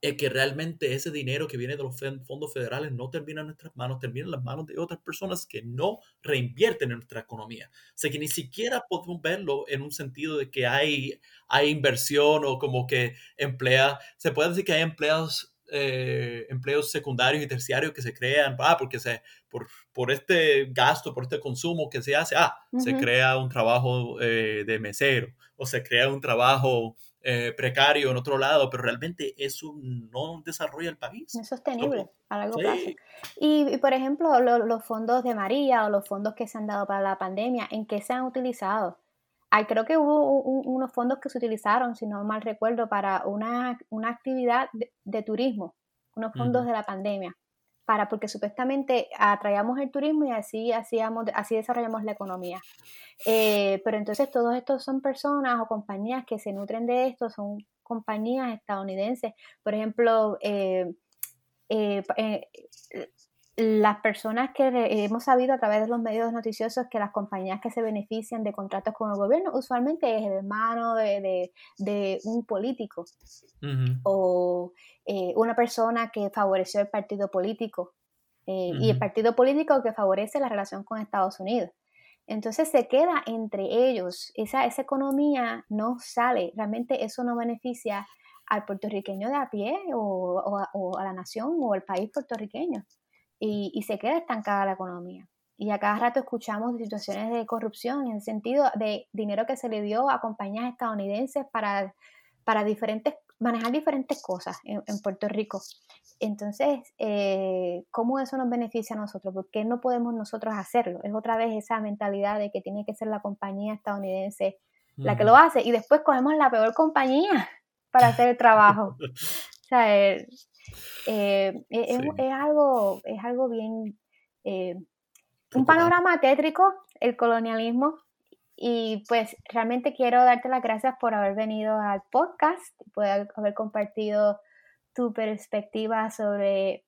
es que realmente ese dinero que viene de los fondos federales no termina en nuestras manos, termina en las manos de otras personas que no reinvierten en nuestra economía. O sea que ni siquiera podemos verlo en un sentido de que hay, hay inversión o como que emplea, se puede decir que hay empleados, eh, empleos secundarios y terciarios que se crean, ah, porque se, por, por este gasto, por este consumo que se hace, ah, se crea un trabajo eh, de mesero o se crea un trabajo eh, precario en otro lado, pero realmente eso no desarrolla el país. No es sostenible a largo plazo. Y, por ejemplo, los fondos de María o los fondos que se han dado para la pandemia, ¿en qué se han utilizado? Hay, creo que hubo unos fondos que se utilizaron, si no mal recuerdo, para una, actividad de, turismo, unos fondos de la pandemia para, porque supuestamente atraíamos el turismo y así, hacíamos, así desarrollamos la economía. Eh, pero entonces todos estos son personas o compañías que se nutren de esto, son compañías estadounidenses. Por ejemplo, eh, eh, las personas que hemos sabido a través de los medios noticiosos que las compañías que se benefician de contratos con el gobierno usualmente es el hermano de, un político o eh, una persona que favoreció el partido político eh, y el partido político que favorece la relación con Estados Unidos. Entonces se queda entre ellos, esa, esa economía no sale, realmente eso no beneficia al puertorriqueño de a pie o, o a la nación o al país puertorriqueño y, se queda estancada la economía. Y a cada rato escuchamos situaciones de corrupción en el sentido de dinero que se le dio a compañías estadounidenses para, para diferentes, manejar diferentes cosas en, Puerto Rico. Entonces, eh, ¿cómo eso nos beneficia a nosotros? ¿Por qué no podemos nosotros hacerlo? Es otra vez esa mentalidad de que tiene que ser la compañía estadounidense la que lo hace y después cogemos la peor compañía para hacer el trabajo. o sea, eh, e, es, algo, es algo bien, eh, un panorama tétrico, el colonialismo, y pues realmente quiero darte las gracias por haber venido al podcast, por haber compartido tu perspectiva sobre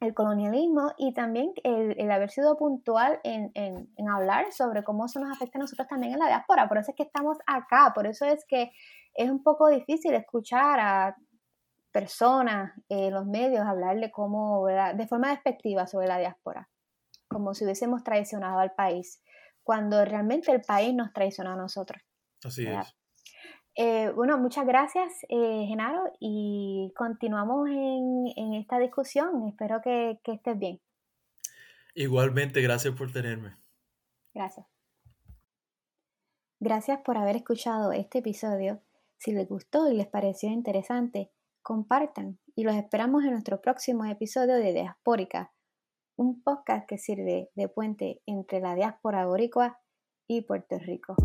el colonialismo y también el, haber sido puntual en, en, en, hablar sobre cómo eso nos afecta a nosotros también en la diáspora. Por eso es que estamos acá, por eso es que es un poco difícil escuchar a personas, eh, los medios, hablarle como, de forma despectiva sobre la diáspora, como si hubiésemos traicionado al país, cuando realmente el país nos traicionó a nosotros. Así es. Eh, bueno, muchas gracias, eh, Genaro, y continuamos en, esta discusión. Espero que, que estés bien. Igualmente, gracias por tenerme. Gracias. Gracias por haber escuchado este episodio. Si les gustó y les pareció interesante, compartan y los esperamos en nuestro próximo episodio de Diaspórica, un podcast que sirve de puente entre la diáspora boricua y Puerto Rico.